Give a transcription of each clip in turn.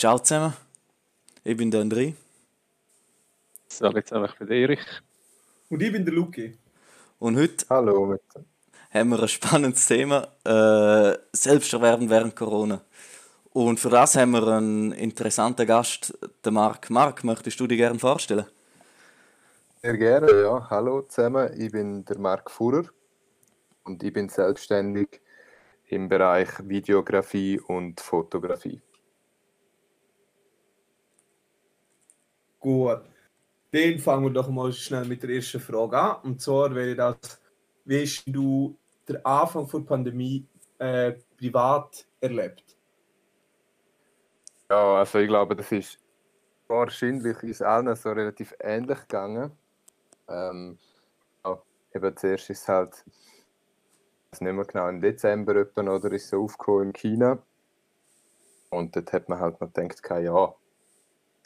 Ciao zusammen, ich bin der André. Sag jetzt einfach für Erich. Und ich bin der Luki. Und heute Hallo haben wir ein spannendes Thema, äh, Selbsterwerben während Corona. Und für das haben wir einen interessanten Gast, den Marc. Marc, möchtest du dich gerne vorstellen? sehr gerne, ja. Hallo zusammen, ich bin der Marc Fuhrer und ich bin selbstständig im Bereich Videografie und Fotografie. Gut. Dann fangen wir doch mal schnell mit der ersten Frage an. Und zwar wäre das, wie hast du den Anfang der Pandemie äh, privat erlebt? Ja, also ich glaube, das ist wahrscheinlich uns allen so relativ ähnlich gegangen. Ähm, ja, eben zuerst ist es halt, ich nicht mehr genau, im Dezember oder ist so aufgekommen in China. Und dort hat man halt noch gedacht, ja,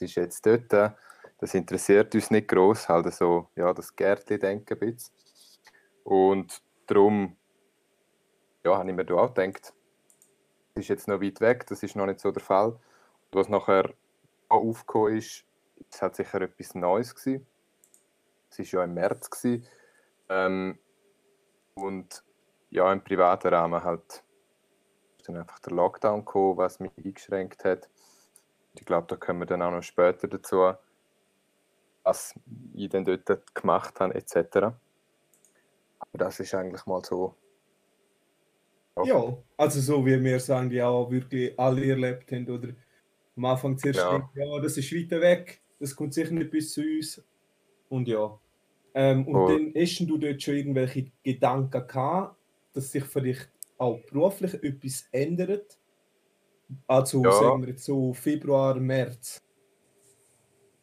ist jetzt dort, das interessiert uns nicht groß, halt so, ja, das Gärtchen denken ein bisschen. Und darum, ja, habe ich mir da auch gedacht, das ist jetzt noch weit weg, das ist noch nicht so der Fall. Und was nachher auch aufgekommen ist, es hat sicher etwas Neues gewesen. Es war ja im März. Ähm, und ja, im privaten Rahmen halt ist dann einfach der Lockdown gekommen, was mich eingeschränkt hat. Ich glaube, da kommen wir dann auch noch später dazu, was ich dann dort gemacht habe, etc. Aber das ist eigentlich mal so. Ja, also so wie wir sagen, ja, wirklich alle erlebt haben oder am Anfang zuerst Ja. denkt, ja, das ist weiter weg, das kommt sicher nicht bis zu uns. Und ja. Ähm, und Oh. dann hast du dort schon irgendwelche Gedanken gehabt, dass sich vielleicht auch beruflich etwas ändert? Also Ja. sagen wir so Februar, März.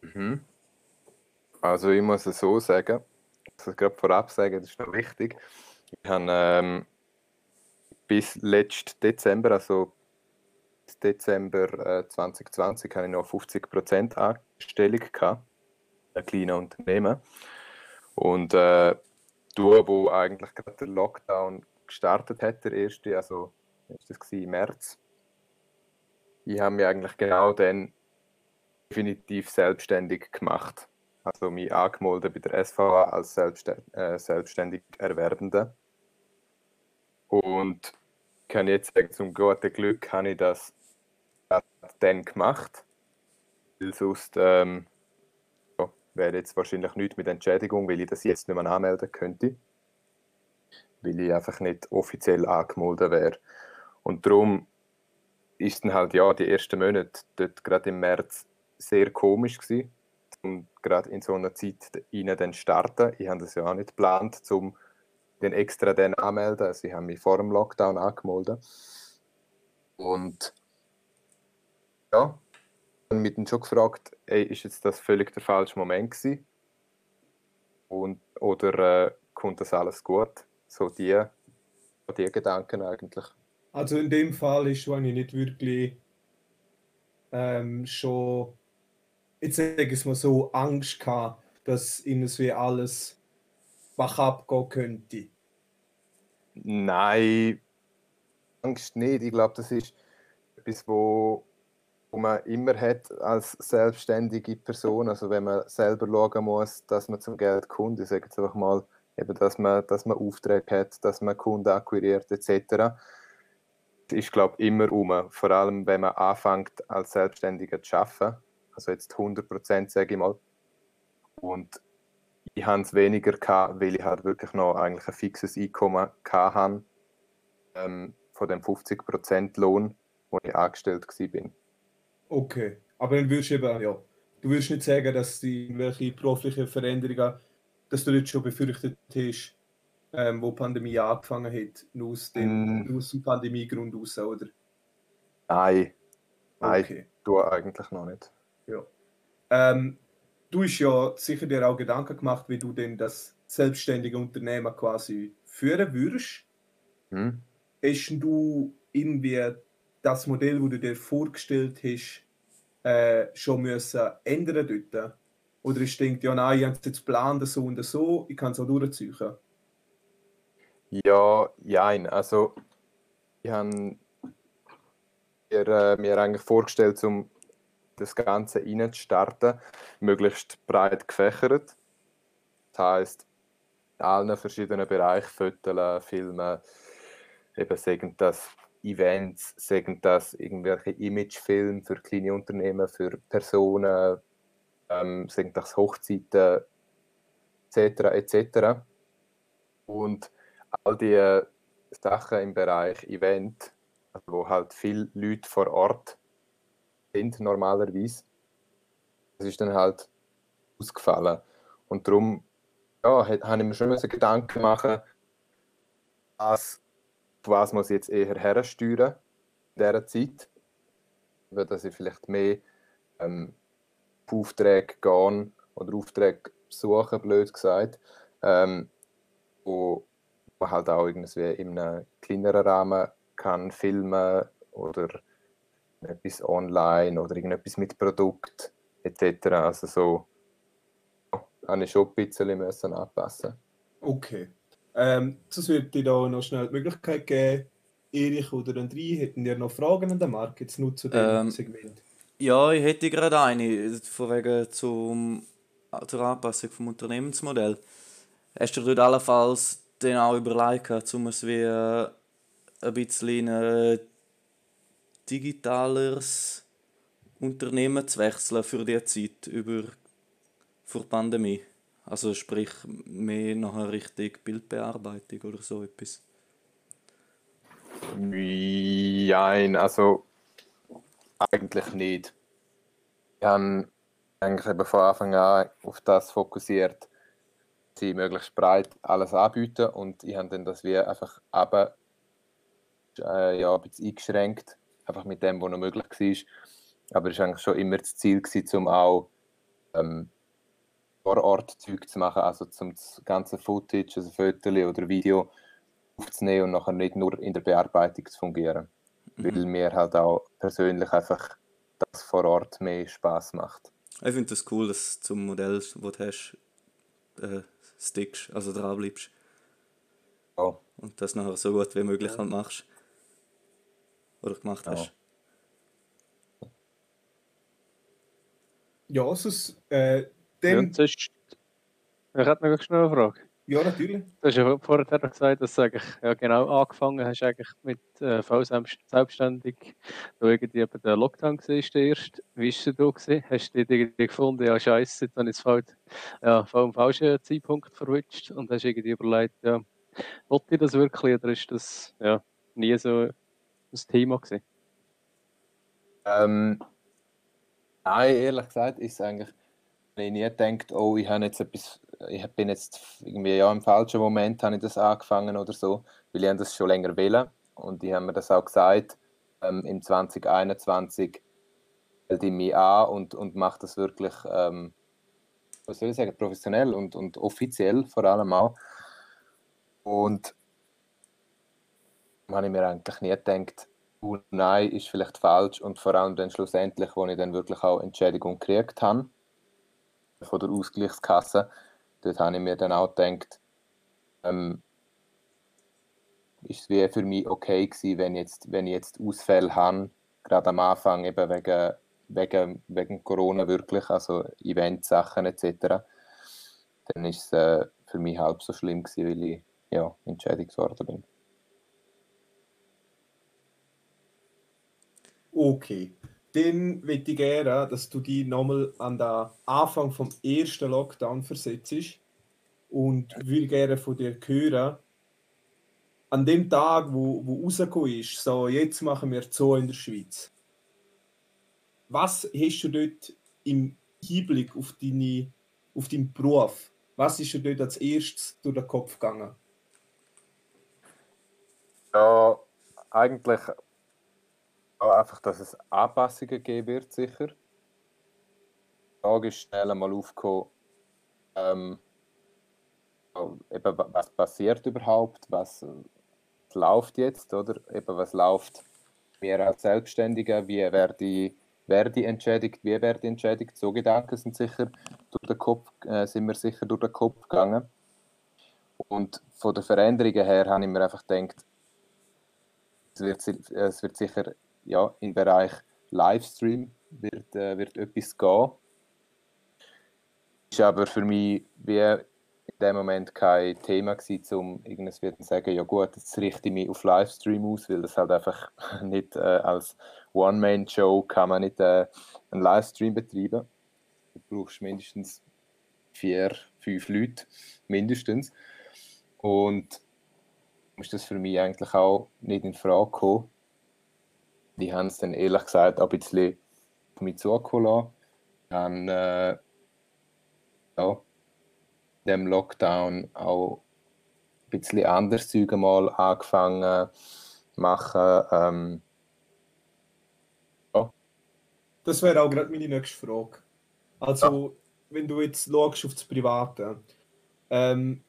Mhm. Also ich muss es so sagen, also gerade vorab sagen, das ist noch wichtig. Ich habe ähm, bis letzten Dezember, also bis Dezember äh, 2020, habe ich noch 50% Anstellung gehabt, ein kleines Unternehmen. Und äh, du, wo eigentlich gerade der Lockdown gestartet hat, der erste, also ist das im März, ich habe mich eigentlich genau dann definitiv selbstständig gemacht. Also mich angemeldet bei der SVA als selbstständig, äh, selbstständig Erwerbender. Und kann jetzt sagen, zum guten Glück habe ich das dann gemacht. Weil sonst ähm, ja, wäre jetzt wahrscheinlich nichts mit Entschädigung, weil ich das jetzt nicht mehr anmelden könnte. Weil ich einfach nicht offiziell angemeldet wäre. Und darum ist dann halt ja die ersten Monate dort gerade im März sehr komisch gewesen, um gerade in so einer Zeit rein dann starten. Ich habe das ja auch nicht geplant, um den extra dann anmelden. Also ich mich vor dem Lockdown angemeldet. Und ja, dann mit ihm schon gefragt, ey, ist jetzt das völlig der falsche Moment gewesen? Und, oder äh, kommt das alles gut? So die, die Gedanken eigentlich. Also in dem Fall ist ich nicht wirklich ähm, schon, jetzt sage ich es mal so, Angst gehabt, dass irgendwie alles wach abgehen könnte. Nein, Angst nicht. Ich glaube, das ist etwas, wo, wo man immer hat als selbstständige Person. Also wenn man selber schauen muss, dass man zum Geld kommt. Ich sage jetzt einfach mal, eben, dass, man, dass man Aufträge hat, dass man Kunden akquiriert etc. Ist, glaube ich, immer um. Vor allem, wenn man anfängt, als Selbstständiger zu arbeiten. Also jetzt 100 Prozent, sage ich mal. Und ich habe es weniger gehabt, weil ich halt wirklich noch eigentlich ein fixes Einkommen hatte, ähm, von dem 50% Lohn, wo ich angestellt war. Okay, aber dann würdest du eben, ja, du würdest nicht sagen, dass die irgendwelche beruflichen Veränderungen, dass du jetzt schon befürchtet hast, ähm, wo die Pandemie angefangen hat, nur aus dem, Mm. aus dem Pandemiegrund raus, oder? Nein, nein, Okay. du eigentlich noch nicht. Ja. Ähm, du hast ja sicher dir auch Gedanken gemacht, wie du denn das selbstständige Unternehmen quasi führen würdest. Hm? Hast du irgendwie das Modell, das du dir vorgestellt hast, äh, schon müssen ändern dort? Oder ist denkt, ja nein, ich habe es jetzt geplant, so und so, ich kann es auch durchziehen? Ja, jein. Also, ich habe mir, äh, mir eigentlich vorgestellt, um das Ganze reinzustarten, möglichst breit gefächert. Das heisst, in allen verschiedenen Bereichen, Fotos, Filme, eben sagen das Events, sagen das irgendwelche Imagefilme für kleine Unternehmen, für Personen, ähm, sagen das Hochzeiten, etc. etc. Und all die Sachen im Bereich Event, also wo halt viele Leute vor Ort sind normalerweise, das ist dann halt ausgefallen. Und darum ja, habe ich mir schon Gedanken machen, was, was muss ich jetzt eher hersteuern in dieser Zeit, dass ich vielleicht mehr ähm, Aufträge gehen oder Aufträge suchen, blöd gesagt, ähm, wo halt auch irgendwie in einem kleineren Rahmen kann filmen oder etwas online oder irgendetwas mit Produkt etc. Also so habe ich schon ein bisschen müssen anpassen. Okay. Ähm, das würde dir da noch schnell die Möglichkeit geben, Erich oder André, hätten ihr noch Fragen an den Markt jetzt nur zu dem ähm, Segment? Ja, ich hätte gerade eine, von wegen zum, zur Anpassung vom Unternehmensmodell. Hast du dort allenfalls dann auch überlegt, um es wie äh, ein bisschen ein digitaleres Unternehmen zu wechseln für die Zeit über vor Pandemie? Also sprich mehr nachher Richtung Bildbearbeitung oder so etwas? Nein, also eigentlich nicht. Ich habe eigentlich eben von Anfang an auf das fokussiert, sie möglichst breit alles anbieten und ich habe dann das wie einfach aber äh, ja, ein bisschen eingeschränkt, einfach mit dem, was noch möglich war. Aber es war eigentlich schon immer das Ziel, gewesen, um auch ähm, vor Ort Zeug zu machen, also zum das ganze Footage, also Fotos oder Video aufzunehmen und nachher nicht nur in der Bearbeitung zu fungieren. Mhm. Weil mir halt auch persönlich einfach das vor Ort mehr Spaß macht. Ich finde das cool, dass du zum Modell, das du hast, äh, stickst, also dran bleibst. Oh. Und das nachher so gut wie möglich halt machst. Oder gemacht hast. Ja, sonst, äh, dem... Ja, sonst, ich hätte noch schnell eine Frage. Ja, natürlich. Du hast ja vorher gesagt, dass du eigentlich ja, genau angefangen hast eigentlich mit äh, voll selbstständig, da irgendwie der Lockdown war, der erste. Wie war es da? Gewesen? Hast du dich gefunden, ja scheiße, dann ist es voll, ja, voll am falschen Zeitpunkt verwünscht und hast irgendwie überlegt, ja, wollte ich das wirklich oder ist das ja, nie so ein Thema gewesen? Ähm, nein, ehrlich gesagt ist es eigentlich, wenn ich nie gedacht, oh, ich habe jetzt etwas ich bin jetzt irgendwie ja im falschen Moment habe ich das angefangen oder so, weil ich das schon länger will und die haben mir das auch gesagt, ähm, im 2021 hält ich mich an und, und mache das wirklich, ähm, was soll ich sagen, professionell und, und offiziell vor allem auch. Und habe ich mir eigentlich nie gedacht, oh nein, ist vielleicht falsch und vor allem dann schlussendlich, wo ich dann wirklich auch Entschädigung gekriegt habe von der Ausgleichskasse, dort habe ich mir dann auch gedacht, ähm, ist es wie für mich okay gewesen, wenn, jetzt, wenn ich jetzt Ausfälle habe, gerade am Anfang eben wegen, wegen, wegen Corona wirklich, also Eventsachen etc., dann ist es äh, für mich halb so schlimm gewesen, weil ich ja, entschädigt worden bin. Okay. Dann möchte ich gerne, dass du dich nochmal an den Anfang vom ersten Lockdown versetzt und würde gerne von dir hören, an dem Tag, wo, wo rausgekommen ist, so jetzt machen wir Zoo in der Schweiz. Was hast du dort im Hinblick auf, deine, auf deinen Beruf, was ist dir dort als erstes durch den Kopf gegangen? Ja, eigentlich einfach, dass es Anpassungen geben wird, sicher. Die Frage ist schnell einmal aufgekommen, ähm, eben, was passiert überhaupt, was läuft jetzt, oder eben, was läuft mir als Selbstständiger, wie werde werde entschädigt, wie werde ich entschädigt, so Gedanken sind sicher durch den Kopf, äh, sind mir sicher durch den Kopf gegangen. Und von der Veränderungen her habe ich mir einfach gedacht, es wird, es wird sicher ja, im Bereich Livestream wird, äh, wird etwas gehen. Ist aber für mich wie in dem Moment kein Thema gewesen, um irgendwas zu sagen, ja gut, jetzt richte ich mich auf Livestream aus, weil das halt einfach nicht äh, als One-Man-Show kann man nicht äh, einen Livestream betreiben. Du brauchst mindestens vier, fünf Leute, mindestens. Und ist das für mich eigentlich auch nicht in Frage gekommen. Die haben es dann ehrlich gesagt ein bisschen auf mich zukommen lassen. Haben äh, ja, dem Lockdown auch ein bisschen anders Zeug mal angefangen zu machen. Ähm, ja. Das wäre auch gerade meine nächste Frage. Also, ja. wenn du jetzt schaust auf das Private, ähm,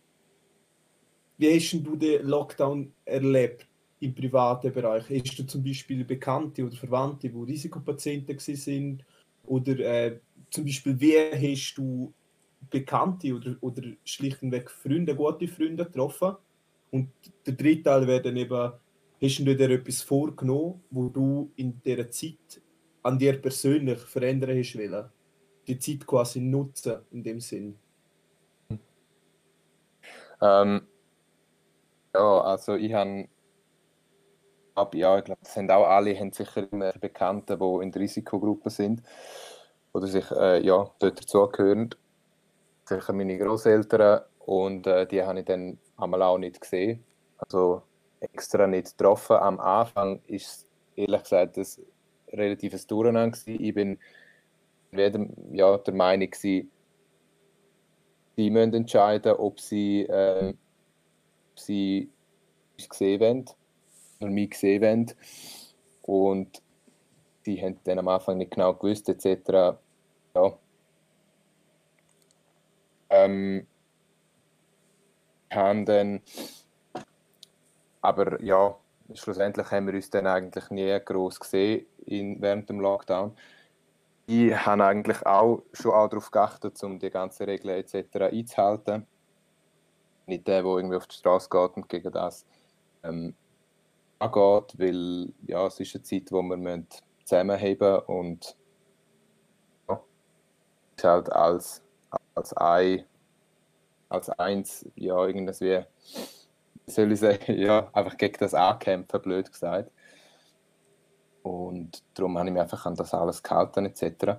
wie hast du den Lockdown erlebt im privaten Bereich? Hast du zum Beispiel Bekannte oder Verwandte, die Risikopatienten sind? Oder äh, zum Beispiel, wie hast du Bekannte oder, oder schlichtweg Freunde, gute Freunde getroffen? Und der dritte Teil wäre dann eben, hast du dir etwas vorgenommen, wo du in dieser Zeit an dir persönlich verändern hast wollen? Die Zeit quasi nutzen in dem Sinn? Ähm, ja, also ich habe ab, ja, ich glaube, das haben auch alle, haben sicher immer Bekannte, die in der Risikogruppe sind oder sich äh, ja, dort dazugehören. Sicher meine Großeltern und äh, die habe ich dann einmal auch nicht gesehen. Also extra nicht getroffen. Am Anfang ist es ehrlich gesagt ein relatives Durcheinander. Ich bin weder, ja, der Meinung, gewesen, sie müssen entscheiden, ob sie äh, sie uns gesehen wollen oder mich gesehen wollen. Und die haben dann am Anfang nicht genau gewusst, etc. Ja. Ähm, haben dann, aber ja, schlussendlich haben wir uns dann eigentlich nie groß gesehen in, während dem Lockdown. Die haben eigentlich auch schon auch darauf geachtet, um die ganzen Regeln etc. einzuhalten nicht der, der irgendwie auf die Straße geht und gegen das ähm, angeht, weil ja, es ist eine Zeit, wo wir zusammenheben und ja, ist halt als, als ein als eins, ja, irgendwie, wie soll ich sagen, ja, einfach gegen das ankämpfen, blöd gesagt. Und darum habe ich mich einfach an das alles gehalten, etc.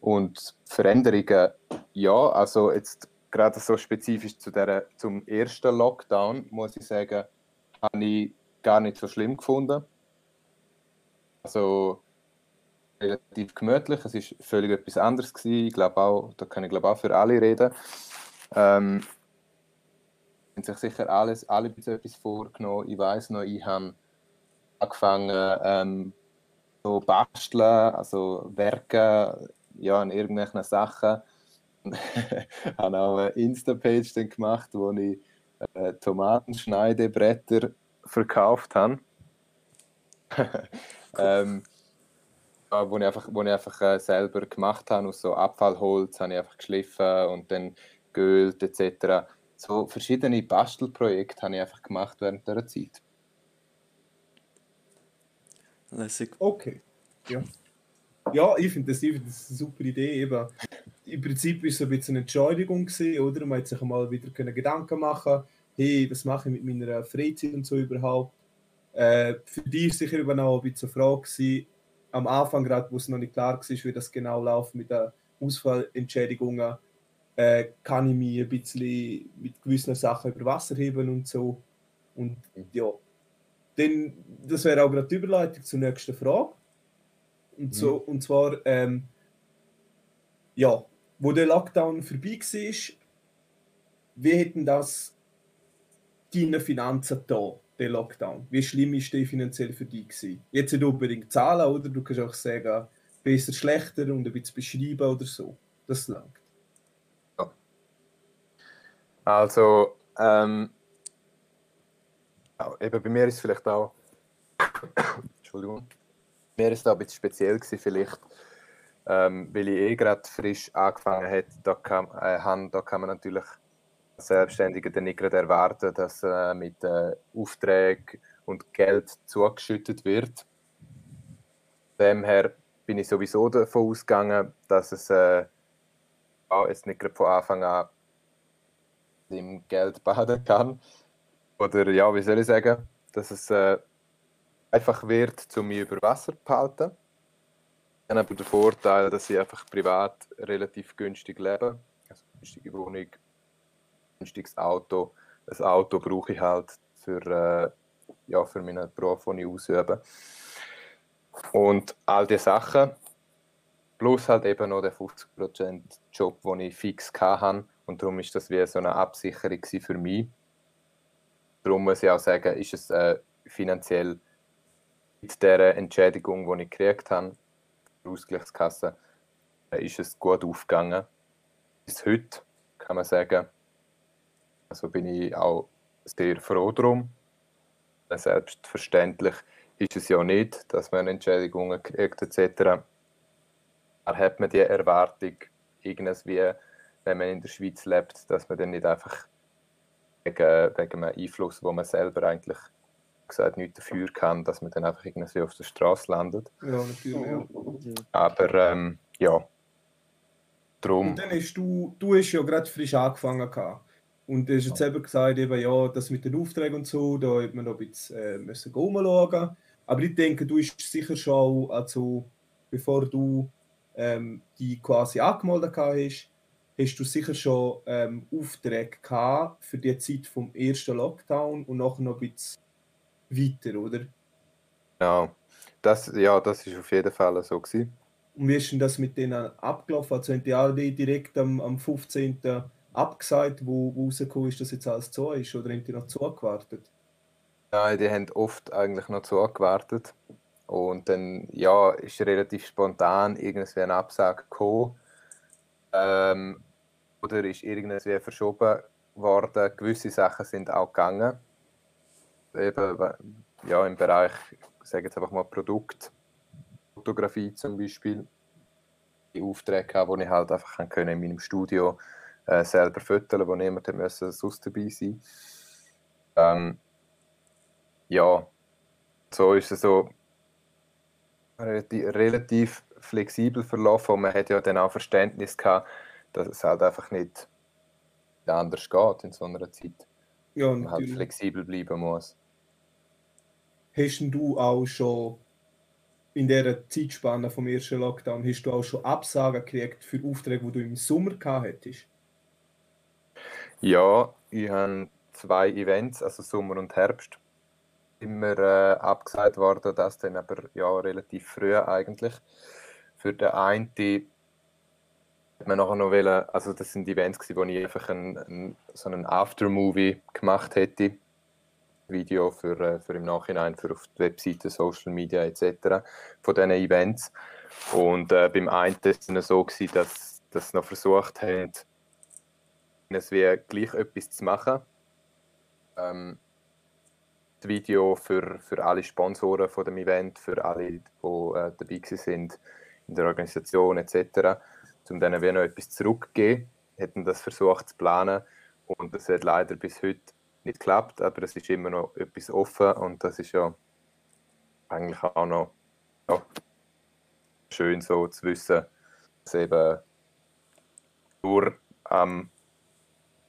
Und Veränderungen, ja, also jetzt gerade so spezifisch zu der, zum ersten Lockdown, muss ich sagen, habe ich gar nicht so schlimm gefunden. Also relativ gemütlich, es ist völlig etwas anderes gewesen. Ich glaube auch, da kann ich glaube auch für alle reden. Ähm, haben sich sicher alles, alle etwas vorgenommen. Ich weiß noch, ich habe angefangen ähm, so basteln, also werken, ja, an irgendwelchen Sachen habe auch eine Insta-Page gemacht, wo ich äh, Tomatenschneidebretter verkauft habe. ähm, wo ich einfach, wo ich einfach äh, selber gemacht habe, aus so Abfallholz habe ich einfach geschliffen und dann geölt etc. So verschiedene Bastelprojekte habe ich einfach gemacht während dieser Zeit. Lässig. Okay. Ja. Ja, ich finde das, find das eine super Idee. Eben. Im Prinzip war es ein bisschen eine Entschuldigung, gewesen, oder? Man hat sich mal wieder können Gedanken machen hey, was mache ich mit meiner Freizeit und so überhaupt. Äh, für dich sicher eben auch ein bisschen Frage gewesen, am Anfang gerade, wo es noch nicht klar war, wie das genau läuft mit den Ausfallentschädigungen, äh, kann ich mich ein bisschen mit gewissen Sachen über Wasser heben und so. Und ja, dann, das wäre auch gerade die Überleitung zur nächsten Frage. Und, so, mhm. und zwar, ähm, ja, wo der Lockdown vorbei war, wie hätten das deine Finanzen da, der Lockdown? Wie schlimm ist der finanziell für dich gewesen? Jetzt nicht unbedingt Zahlen, oder? Du kannst auch sagen, besser, schlechter und ein bisschen beschreiben oder so. Das langt. Ja. Also, ähm, eben bei mir ist es vielleicht auch, Entschuldigung, mir ist es ein bisschen speziell gewesen, vielleicht, ähm, weil ich eh gerade frisch angefangen habe, da kann, äh, da kann man natürlich als Selbstständiger dann nicht gerade erwarten, dass äh, mit äh, Aufträgen und Geld zugeschüttet wird. Demher bin ich sowieso davon ausgegangen, dass es äh, auch jetzt nicht gerade von Anfang an im Geld baden kann. Oder ja, wie soll ich sagen, dass es äh, einfach wird, um mich über Wasser zu behalten. Ich habe aber den Vorteil, dass ich einfach privat relativ günstig lebe. Also günstige Wohnung, günstiges Auto. Ein Auto brauche ich halt für, äh, ja, für meinen Beruf, den ich ausübe. Und all diese Sachen, plus halt eben noch der 50% Job, den ich fix hatte. Und darum ist das wie so eine Absicherung für mich. Darum muss ich auch sagen, ist es äh, finanziell mit der Entschädigung, die ich gekriegt habe, der Ausgleichskasse, äh, ist es gut aufgegangen. Bis heute kann man sagen. Also bin ich auch sehr froh drum. Selbstverständlich ist es ja nicht, dass man Entschädigungen kriegt etc. Da hat man die Erwartung, irgendwie, wenn man in der Schweiz lebt, dass man dann nicht einfach wegen, wegen einem Einfluss, wo man selber eigentlich gesagt nicht dafür kann, dass man dann einfach irgendwie auf der Straße landet. Ja, natürlich. Ja. Aber ähm, ja, drum. Und dann hast du, du hast ja gerade frisch angefangen gehabt. Und du hast jetzt eben gesagt, eben, ja, das mit den Aufträgen und so, da hat man noch ein bisschen äh, müssen rumschauen. Aber ich denke, du bist sicher schon, also bevor du ähm, die quasi angemeldet hast, hast du sicher schon ähm, Aufträge gehabt für die Zeit vom ersten Lockdown und nachher noch ein bisschen weiter, oder? Ja, das, ja, das ist auf jeden Fall so gewesen. Und wie ist denn das mit denen abgelaufen? Also haben die alle direkt am, am 15. abgesagt, wo, wo rausgekommen ist, dass jetzt alles so ist? Oder haben die noch zugewartet? Nein, die haben oft eigentlich noch zugewartet. Und dann, ja, ist relativ spontan irgendwie eine Absage gekommen. Ähm, oder ist irgendwie verschoben worden. Gewisse Sachen sind auch gegangen. Eben, ja, im Bereich, ich sage jetzt einfach mal Produktfotografie zum Beispiel. Die Aufträge die ich halt einfach in meinem Studio äh, selber fotografieren, wo niemand müssen sonst dabei sein ähm, Ja, so ist es so relativ, relativ flexibel verlaufen und man hat ja dann auch Verständnis gehabt, dass es halt einfach nicht anders geht in so einer Zeit. Ja, man halt flexibel bleiben muss. Hast du auch schon in dieser Zeitspanne vom ersten Lockdown, hast du auch schon Absagen gekriegt für Aufträge, die du im Sommer gehabt hättest? Ja, ich habe zwei Events, also Sommer und Herbst, immer äh, abgesagt worden, das dann aber ja relativ früh eigentlich. Für den einen hat man nachher noch wollen, also das sind Events wo ich einfach ein, ein, so einen Aftermovie gemacht hätte, Video für, äh, für im Nachhinein für auf die Webseite, Social Media etc. von diesen Events. Und äh, beim einen war es so, gewesen, dass, sie noch versucht haben, es wie gleich etwas zu machen. Ähm, das Video für, für alle Sponsoren von dem Event, für alle, die äh, dabei sind in der Organisation etc., um denen wie noch etwas zurückzugeben, hätten das versucht zu planen und das hat leider bis heute nicht geklappt, aber es ist immer noch etwas offen und das ist ja eigentlich auch noch ja, schön so zu wissen, dass eben nur am,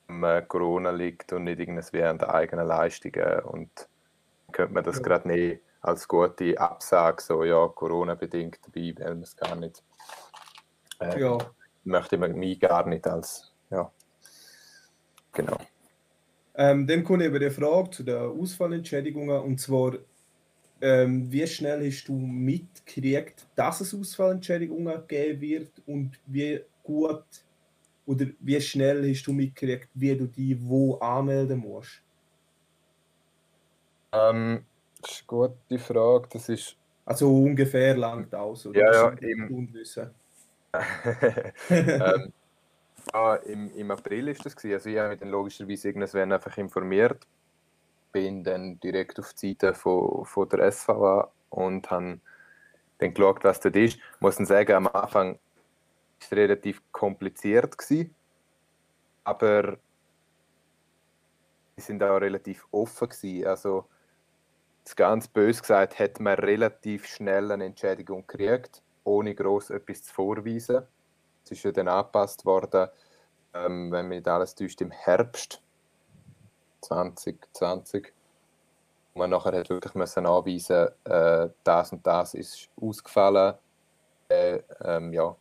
am Corona liegt und nicht irgendwie an den eigenen Leistungen und könnte man das ja. gerade nicht als gute Absage, so ja, Corona-bedingt dabei, weil man es gar nicht. Äh, ja. Möchte man mich gar nicht als, ja, genau. Ähm, dann kommt eben die Frage zu den Ausfallentschädigungen und zwar, ähm, wie schnell hast du mitgekriegt, dass es Ausfallentschädigungen geben wird und wie gut oder wie schnell hast du mitgekriegt, wie du die wo anmelden musst? Ähm, das ist eine gute Frage. Das ist. Also ungefähr langt aus, oder? Ja, ja, im, ähm, ja, im, im April ist das gewesen. Also ich habe mich dann logischerweise irgendwann einfach informiert, bin dann direkt auf die Seite von, von der SVA und habe dann geschaut, was das ist. Ich muss dann sagen, am Anfang es relativ kompliziert gewesen, aber sie sind auch relativ offen gewesen. Also ganz bös gesagt, hat man relativ schnell eine Entschädigung gekriegt. ohne groß etwas zu vorweisen. Es ist ja dann angepasst worden, ähm, wenn mich alles täuscht, im Herbst 2020. Und man nachher hat wirklich müssen anweisen, äh, das und das ist ausgefallen. Äh, ähm, ja.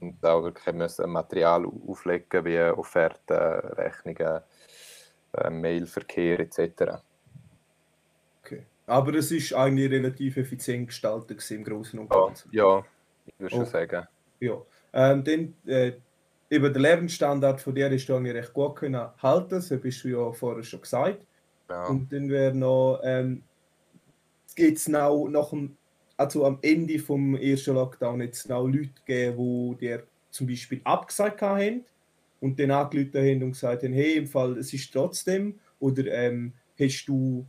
Und auch wirklich müssen Material auflegen, wie Offerten, Rechnungen, äh, Mailverkehr etc. Okay. Aber es ist eigentlich relativ effizient gestaltet im Großen und Ja, Ganzen. ja ich würde schon Oh. sagen. Ja. Ähm, dann, äh, eben der Lernstandard von dir ist du eigentlich recht gut können halten, das hast du ja vorher schon gesagt. Ja. Und dann wäre noch, ähm, geht es noch nach dem, also am Ende vom ersten Lockdown jetzt noch Leute gegeben, die zum Beispiel abgesagt haben und dann angerufen haben und gesagt haben, hey, im Fall, es ist trotzdem, oder ähm, hast du,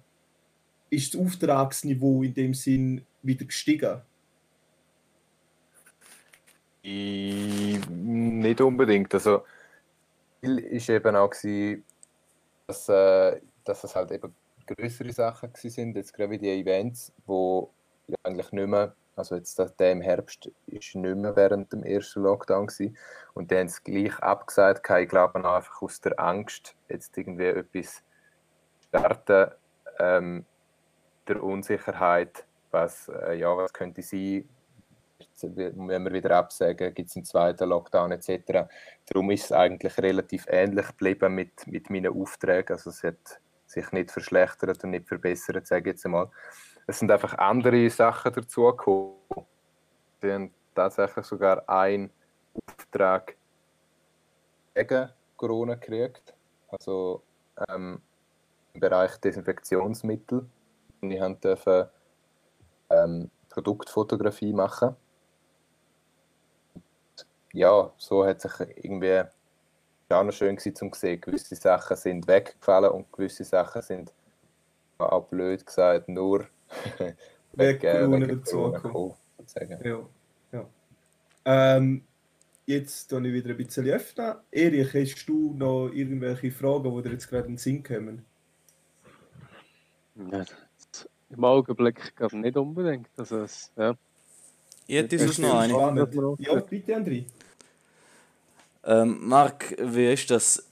ist das Auftragsniveau in dem Sinn wieder gestiegen? Ich, nicht unbedingt. Also, Ziel ist eben auch, dass, äh, dass es halt eben größere Sachen sind, jetzt gerade wie die Events, wo eigentlich nicht mehr, also jetzt der der im Herbst ist nicht mehr während dem ersten Lockdown gewesen. und die haben es gleich abgesagt, ich glaube einfach aus der Angst, jetzt irgendwie etwas starten, ähm, der Unsicherheit, was, äh, ja, was könnte sein, wenn wir wieder absagen, gibt es einen zweiten Lockdown etc. Darum ist es eigentlich relativ ähnlich geblieben mit, mit meinen Aufträgen. Also es hat sich nicht verschlechtert und nicht verbessert, sage ich jetzt einmal. Es sind einfach andere Sachen dazugekommen. Wir haben tatsächlich sogar einen Auftrag gegen Corona gekriegt. Also ähm, im Bereich Desinfektionsmittel. Und ich durfte ähm, Produktfotografie machen ja, so hat sich irgendwie auch noch schön gewesen, zum sehen. Gewisse Sachen sind weggefallen und gewisse Sachen sind auch blöd gesagt nur Wegen Corona gekommen, sozusagen. Ja, ja. Ähm, jetzt tue ich wieder ein bisschen öffnen. Erich, hast du noch irgendwelche Fragen, die dir jetzt gerade in den Sinn kommen? Ja, das- Im Augenblick gerade nicht unbedingt. Also, es, ja. Ich hätte uns noch eine. Ja, bitte, André. Ähm, Marc, wie ist das,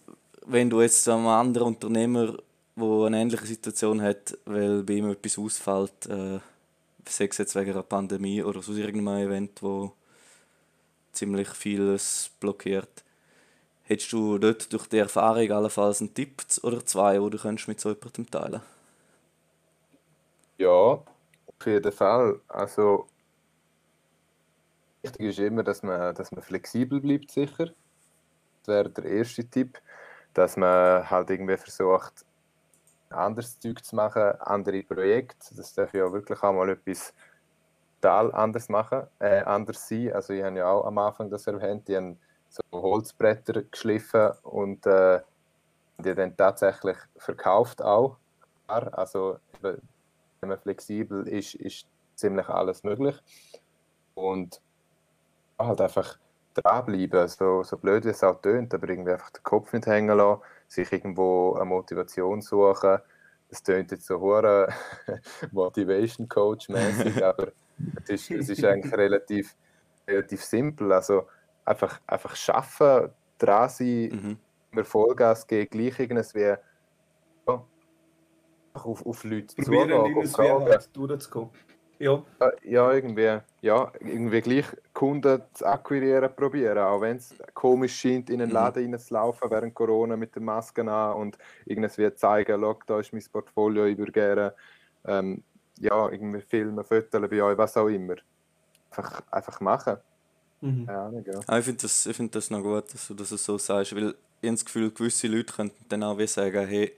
wenn du jetzt einem anderen Unternehmer, der eine ähnliche Situation hat, weil bei ihm etwas ausfällt, äh, sei es jetzt wegen einer Pandemie oder aus irgendeinem Event, wo ziemlich vieles blockiert. Hättest du dort durch die Erfahrung allenfalls einen Tipp oder zwei, den du könntest mit so jemandem teilen Ja, auf jeden Fall. Also wichtig ist immer, dass man, dass man flexibel bleibt, sicher. Das wäre der erste Tipp, dass man halt irgendwie versucht, anderes Zeug zu machen, andere Projekte. Das darf ja wirklich auch mal etwas total anders machen, äh, anders sein. Also ich habe ja auch am Anfang das erwähnt, die haben so Holzbretter geschliffen und äh, die dann tatsächlich verkauft auch. Also wenn man flexibel ist, ist ziemlich alles möglich. Und halt einfach dranbleiben, so, so blöd wie es auch tönt, aber irgendwie einfach den Kopf nicht hängen lassen, sich irgendwo eine Motivation suchen. Das tönt jetzt so hure Motivation Coach mäßig, aber es ist, es ist eigentlich relativ, relativ simpel. Also einfach, einfach schaffen, dran sein, Mhm. immer Vollgas geben, gleich irgendwas wie ja, einfach auf, auf Leute zugehen, es fragen. halt durchzukommen. Ja, Ja, Ja, irgendwie, ja, irgendwie gleich Kunden zu akquirieren probieren, auch wenn es komisch scheint, in einen Mhm. Laden reinzulaufen während Corona mit der Maske an und irgendwie zeigen, schau, da ist mein Portfolio, ich würde gerne ähm, ja, irgendwie filmen, fotografieren bei euch, was auch immer. Einfach, einfach machen. mhm. Keine Ahnung, ja. Ah, ich finde das, ich find das noch gut, dass du das so sagst, weil ich habe das Gefühl, gewisse Leute könnten dann auch wie sagen, hey,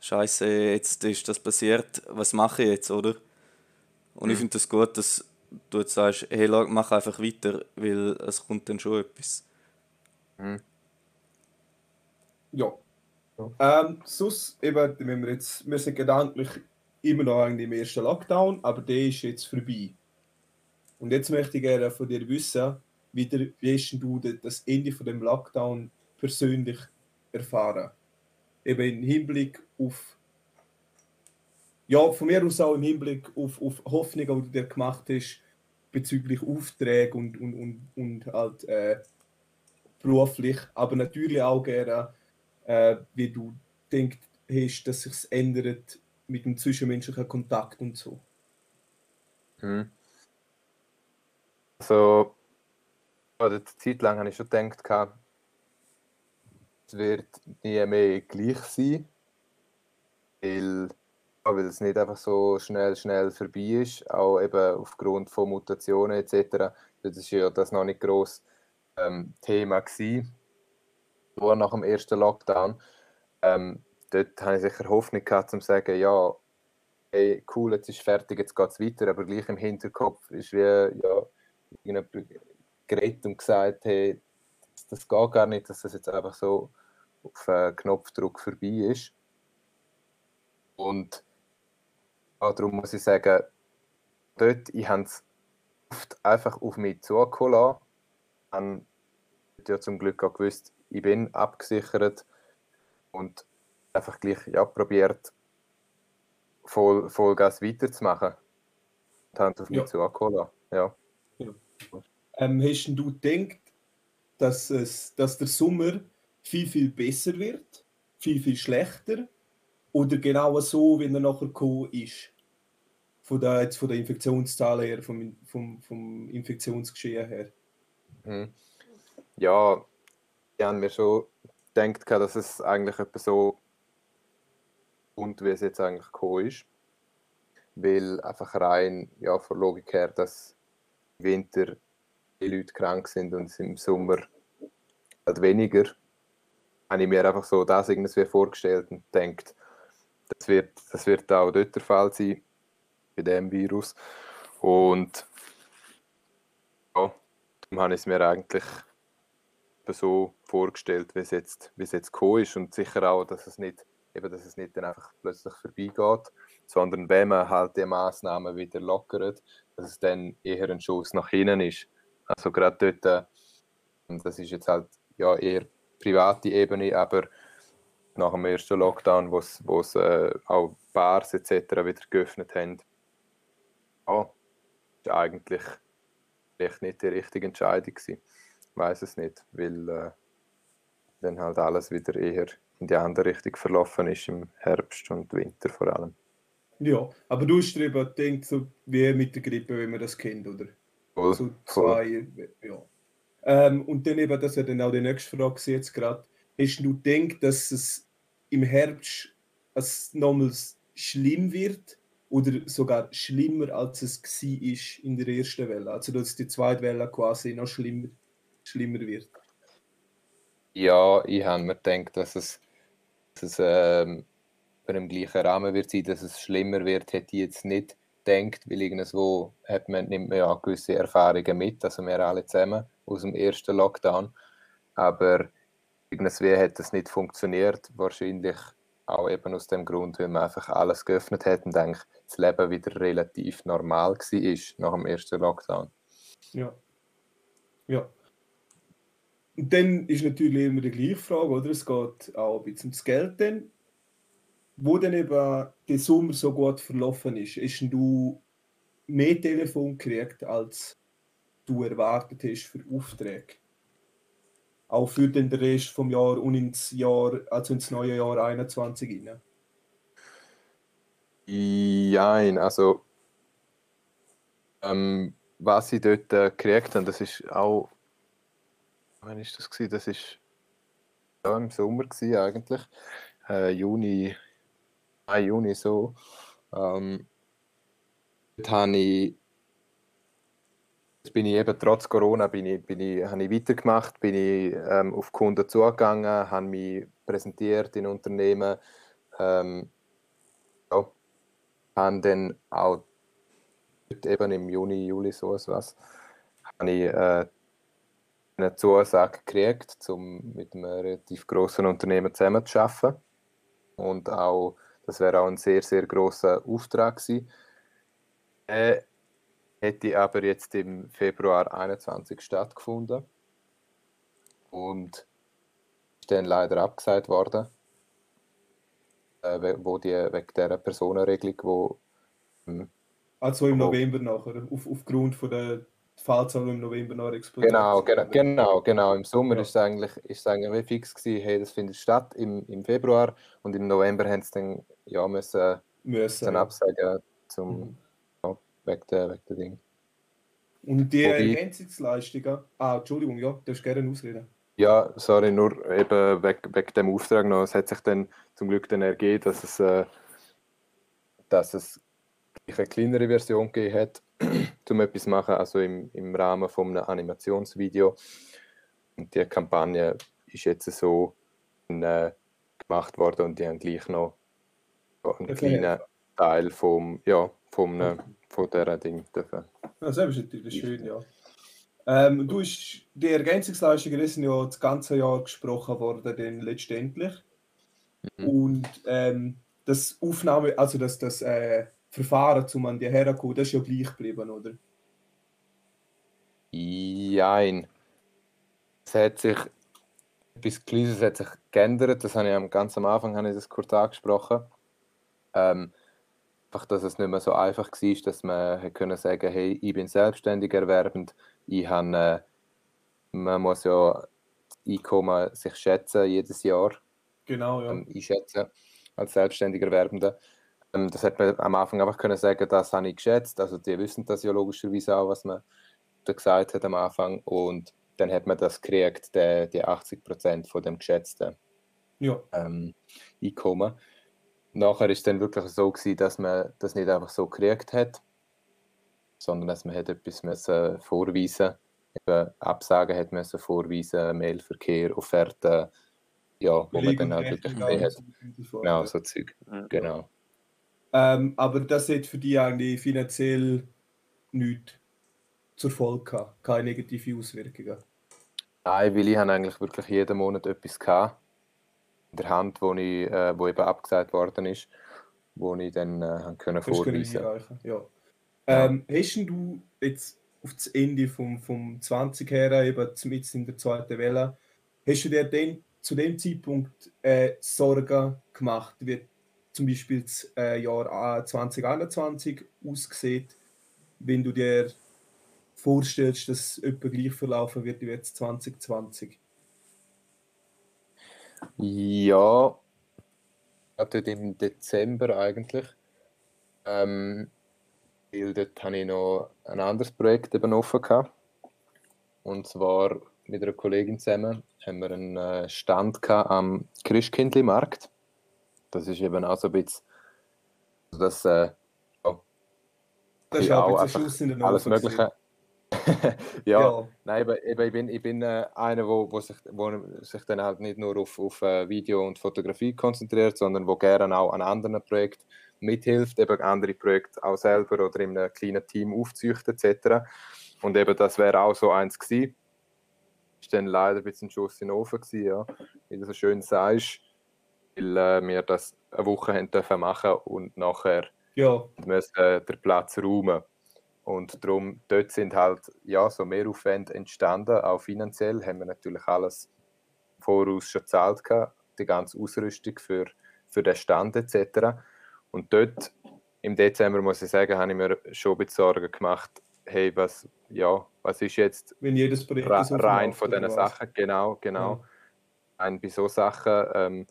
Scheiße, jetzt ist das passiert, was mache ich jetzt, oder? Und ich Mhm. finde das gut, dass du jetzt sagst, hey, mach einfach weiter, weil es kommt dann schon etwas. Ja. Ähm, sonst, eben, wenn wir jetzt, wir sind gedanklich immer noch im ersten Lockdown, aber der ist jetzt vorbei. Und jetzt möchte ich gerne von dir wissen, wie, der, wie hast du das Ende von dem Lockdown persönlich erfahren? Eben im Hinblick auf, ja, von mir aus auch im Hinblick auf, auf Hoffnungen, die du dir gemacht hast, bezüglich Aufträge und, und, und, und halt äh, beruflich, aber natürlich auch gerne, äh, wie du denkst, hast, dass sich ändert mit dem zwischenmenschlichen Kontakt und so. Mhm. Also, eine Zeit lang habe ich schon gedacht, es wird nie mehr gleich sein, weil, weil es nicht einfach so schnell, schnell vorbei ist, auch eben aufgrund von Mutationen etc. Das ist ja das noch nicht groß ähm, Thema gewesen, nach dem ersten Lockdown. Ähm, dort habe ich sicher Hoffnung gehabt, um zu sagen, ja, hey, cool, jetzt ist fertig, jetzt geht es weiter, aber gleich im Hinterkopf ist wie, ja, irgendjemand geredet und gesagt, hey, das, das geht gar nicht, dass das jetzt einfach so auf einen Knopfdruck vorbei ist. Und ja, darum muss ich sagen, dort, ich habe es oft einfach auf mich lassen. Ich habe ja zum Glück auch gewusst, ich bin abgesichert und einfach gleich ja, probiert, voll, Vollgas weiterzumachen. Und haben auf mich ja. lassen. Ja. ja. Ähm, hast du gedacht, dass, es, dass der Sommer viel, viel besser wird? Viel, viel schlechter? Oder genau so, wie er nachher gekommen ist? Von der, jetzt von der Infektionszahlen her, vom, vom, vom Infektionsgeschehen her? Mhm. Ja, ich habe mir schon gedacht, dass es eigentlich etwas so und wie es jetzt eigentlich gekommen ist. Weil einfach rein ja, von Logik her, dass im Winter die Leute krank sind und im Sommer halt weniger, habe ich mir einfach so das irgendwie vorgestellt und denkt, das wird, das wird auch dort der Fall sein, bei dem Virus. Und ja, darum habe ich es mir eigentlich so vorgestellt, wie es jetzt, wie es jetzt gekommen ist und sicher auch, dass es nicht, eben, dass es nicht dann einfach plötzlich vorbeigeht, sondern wenn man halt die Maßnahmen wieder lockert, dass es dann eher ein Schuss nach hinten ist. Also gerade dort, äh, das ist jetzt halt ja eher private Ebene, aber nach dem ersten Lockdown, wo es äh, auch Bars etc. wieder geöffnet haben, ja, ist eigentlich vielleicht nicht die richtige Entscheidung gewesen. Ich weiß es nicht, weil äh, dann halt alles wieder eher in die andere Richtung verlaufen ist im Herbst und Winter vor allem. Ja, aber du hast darüber gedacht, so wie mit der Grippe, wie man das kennt, oder? Voll, so zwei, voll. ja. Ähm, und dann eben, das wäre dann auch die nächste Frage jetzt gerade. Hast du gedacht, dass es im Herbst als nochmals schlimm wird oder sogar schlimmer, als es war in der ersten Welle? Also, dass die zweite Welle quasi noch schlimmer, schlimmer wird? Ja, ich habe mir gedacht, dass es, dass es ähm, dem gleichen Rahmen wird sein, dass es schlimmer wird, hätte ich jetzt nicht denkt, weil irgendwo hat man, nimmt man ja gewisse Erfahrungen mit, also wir alle zusammen aus dem ersten Lockdown. Aber irgendwie hat das nicht funktioniert, wahrscheinlich auch eben aus dem Grund, weil man einfach alles geöffnet hat und eigentlich das Leben wieder relativ normal war nach dem ersten Lockdown. Ja. Ja. Und dann ist natürlich immer die gleiche Frage, oder? Es geht auch ein bisschen ums Geld dann wo dann eben der Sommer so gut verlaufen ist, ist du mehr Telefon gekriegt, als du erwartet hast für Aufträge? Auch für den Rest vom Jahr und ins Jahr, also ins neue Jahr 21 rein? Nein, also ähm, was ich dort äh, gekriegt habe, das ist auch, wann ist das gewesen? Das ist ja, im Sommer gewesen, eigentlich, äh, Juni, Mai, Juni so. Ähm, habe ich, bin ich eben trotz Corona bin ich, bin ich, habe ich weitergemacht, bin ich ähm, auf Kunden zugegangen, habe mich präsentiert in Unternehmen, ähm, ja, habe dann auch eben im Juni, Juli so was, habe ich äh, eine Zusage gekriegt, um mit einem relativ großen Unternehmen zusammenzuarbeiten und auch das wäre auch ein sehr, sehr großer Auftrag gewesen. Äh, hätte aber jetzt im Februar 21 stattgefunden und ist dann leider abgesagt worden, äh, wo die wegen der Personenregelung, wo ähm, Also im Oh. November nachher, auf, aufgrund von der Fallzahl, die im November nachher explodiert Genau, genau, genau, genau. Im Sommer Ja. ist es eigentlich, ist es eigentlich fix gewesen, hey, das findet statt im, im Februar und im November haben sie dann ja müssen, Müssen, dann absagen zum Mhm. Wegen der, wegen der Ding. Und die Ergänzungsleistungen, ah, Entschuldigung, ja, du darfst gerne ausreden. Ja, sorry, nur eben wegen, wegen dem Auftrag noch. Es hat sich dann zum Glück dann ergeben, dass es, äh, dass es eine kleinere Version gegeben hat, um etwas zu machen, also im, im Rahmen von einem Animationsvideo. Und die Kampagne ist jetzt so äh, gemacht worden und die haben gleich noch einen Okay. kleinen Teil vom, ja, vom, äh, von dieser Ding dürfen. Das ist natürlich schön, ja. Ähm, du hast, die Ergänzungsleistungen die sind ja das ganze Jahr gesprochen worden, dann letztendlich. Mhm. Und ähm, das Aufnahme, also das, das äh, Verfahren, um an die herzukommen, das ist ja gleich geblieben, oder? Jein. Es hat sich etwas Kleines hat sich geändert. Das habe ich am ganz am Anfang habe ich das kurz angesprochen. Ähm, einfach, dass es nicht mehr so einfach war, dass man hätte können sagen, hey, ich bin selbstständig erwerbend. Ich habe, äh, man muss ja das Einkommen sich schätzen jedes Jahr Genau, ja. ähm, einschätzen als selbstständiger Erwerbender. Ähm, das hat man am Anfang einfach können sagen, das habe ich geschätzt. Also die wissen das ja logischerweise auch, was man da gesagt hat am Anfang. Und dann hat man das gekriegt, die, die 80 Prozent von dem geschätzten ja. ähm, Einkommen. Nachher ist es dann wirklich so gewesen, dass man das nicht einfach so gekriegt hat, sondern dass man hat etwas müssen vorweisen eben Absagen hat müssen vorweisen, Mailverkehr, Offerten, ja, wo man dann halt wirklich gesehen hat. Genau, so Zeug. Ja. Genau. Ähm, aber das hat für dich eigentlich finanziell nichts zur Folge gehabt, keine negative Auswirkungen. Nein, weil ich habe eigentlich wirklich jeden Monat etwas gehabt, der Hand, wo, ich, äh, wo eben abgesagt worden ist, wo ich dann äh, können vorweisen einreichen, ja. Ähm, hast du jetzt auf das Ende vom, vom 20 her, eben mit in der zweiten Welle, hast du dir denn zu dem Zeitpunkt äh, Sorgen gemacht, wie zum Beispiel das äh, Jahr äh, 2021 aussieht, wenn du dir vorstellst, dass es etwa gleich verlaufen wird wie jetzt 2020? Ja, dort im Dezember eigentlich. Ähm, weil dort habe ich noch ein anderes Projekt eben offen gehabt. Und zwar mit einer Kollegin zusammen haben wir einen äh, Stand gehabt am Christkindli-Markt. Das ist eben auch so ein bisschen, das, äh, Das ist Ja, auch ein bisschen Schuss in den alles Ofen Mögliche. gewesen. ja, ja. Nein, eben, ich bin, ich bin äh, einer, wo, wo, sich, wo sich dann halt nicht nur auf, auf äh, Video und Fotografie konzentriert, sondern wo gerne auch an anderen Projekten mithilft, eben andere Projekte auch selber oder in einem kleinen Team aufzüchten etc. Und eben das wäre auch so eins gewesen. Ist dann leider ein bisschen Schuss in den Ofen gewesen, ja. Wie du so schön sagst, weil äh, wir das eine Woche haben dürfen machen und nachher ja. müssen äh, den Platz räumen. Und darum, dort sind halt ja, so Mehraufwände entstanden, auch finanziell haben wir natürlich alles im voraus schon gezahlt, gehabt, die ganze Ausrüstung für, für den Stand etc. Und dort im Dezember, muss ich sagen, habe ich mir schon ein bisschen Sorgen gemacht, hey, was, ja, was ist jetzt Wenn jedes Projekt Ra rein von diesen? Sachen, genau, genau. Rein bei so Sachen, ähm,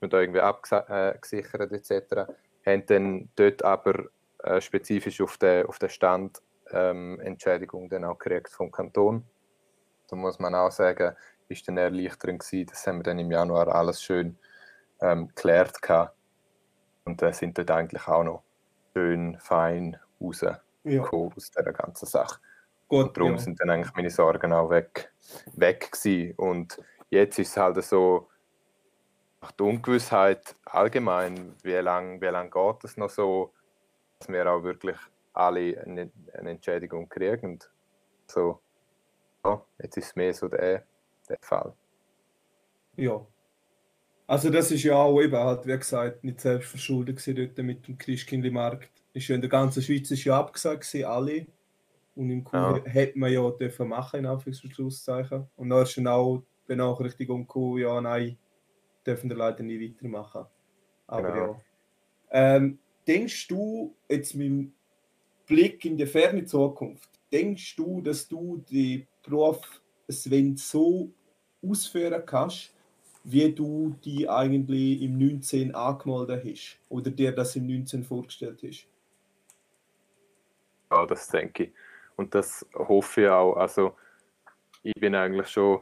und da irgendwie abgesichert etc., haben dann dort aber äh, spezifisch auf den, auf den Stand ähm, dann auch gekriegt vom Kanton. Da muss man auch sagen, ist dann erleichternd gewesen, das haben wir dann im Januar alles schön ähm, geklärt gehabt. Und äh, sind dort eigentlich auch noch schön fein rausgekommen Ja, aus dieser ganzen Sache. gut. Und darum ja. sind dann eigentlich meine Sorgen auch weg, weg gewesen. Und jetzt ist es halt so, nach der Ungewissheit allgemein, wie lange wie lang geht es noch so, dass wir auch wirklich alle eine, eine Entschädigung kriegen. Und so, ja, jetzt ist es mehr so der, der Fall. Ja. Also das ist ja auch eben halt, wie gesagt, nicht selbst verschuldet gewesen dort mit dem Christkindlmarkt. Ist ja in der ganzen Schweiz ist ja abgesagt gewesen, alle. Und in Chur hätte man ja dürfen machen, in Anführungs- und dann ist dann auch die Benachrichtigung gekommen, ja, nein, dürfen wir leider nicht weitermachen. Aber Genau. ja. Ähm, denkst du, jetzt mit dem Blick in die ferne Zukunft, denkst du, dass du den Beruf es wenn so ausführen kannst, wie du die eigentlich im 19 angemeldet hast oder dir das im 19 vorgestellt hast? Ja, das denke ich. Und das hoffe ich auch. Also, ich bin eigentlich schon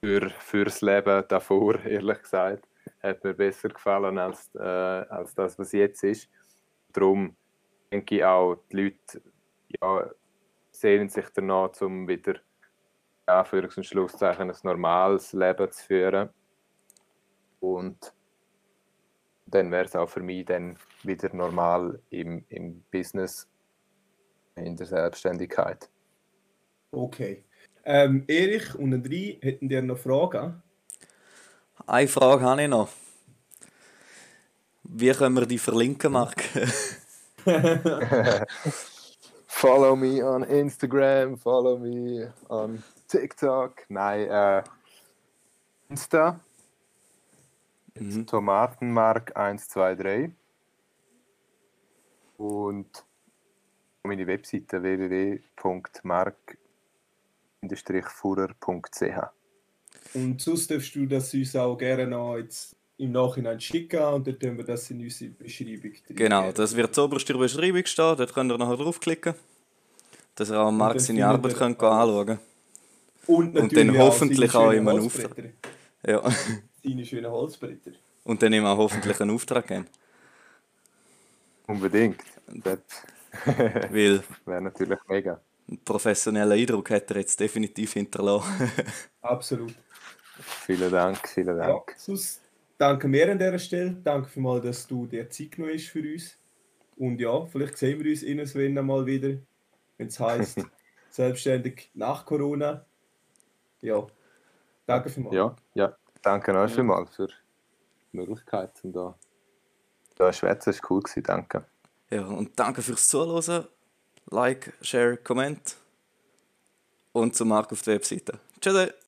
für, fürs Leben davor, ehrlich gesagt, hat mir besser gefallen als, äh, als das, was jetzt ist. Darum denke ich auch, die Leute ja, sehnen sich danach, um wieder Anführungs- und Schlusszeichen ein normales Leben zu führen. Und dann wäre es auch für mich dann wieder normal im, im Business, in der Selbstständigkeit. Okay. Ähm, Erich und André, hätten dir noch Fragen? Eine Frage habe ich noch. Wie können wir die verlinken, Marc? follow me on Instagram, follow me on TikTok. Nein, äh, Insta. Mhm. Tomatenmark 123. Und meine Webseite www.mark-furer.ch. Und sonst darfst du das uns auch gerne noch jetzt im Nachhinein schicken und dann tun wir das in unsere Beschreibung drin. Genau, das wird zuoberst in der Beschreibung stehen, dort könnt ihr nachher draufklicken, dass ihr auch Marc dann seine Arbeit könnt anschauen Und, dann natürlich hoffentlich seine auch schönen in einem Holzbretter. Ja. Seine schönen Holzbretter. Und dann immer hoffentlich einen Auftrag geben. Unbedingt. Das Weil wäre natürlich mega. einen professionellen Eindruck hat er jetzt definitiv hinterlassen. Absolut. Vielen Dank, vielen Ja, Dank. sonst danke mir an dieser Stelle. Danke vielmals, dass du dir Zeit genommen hast für uns. Und ja, vielleicht sehen wir uns irgendwann mal wieder, wenn es heisst, selbstständig nach Corona. Ja, danke vielmals. Ja, ja. Danke euch vielmals für die Möglichkeit, um da, da zu schwätzen. Das war cool, gewesen, danke. Ja, und danke fürs Zuhören. Like, Share, Comment. Und zu Marc auf der Webseite. Tschüss!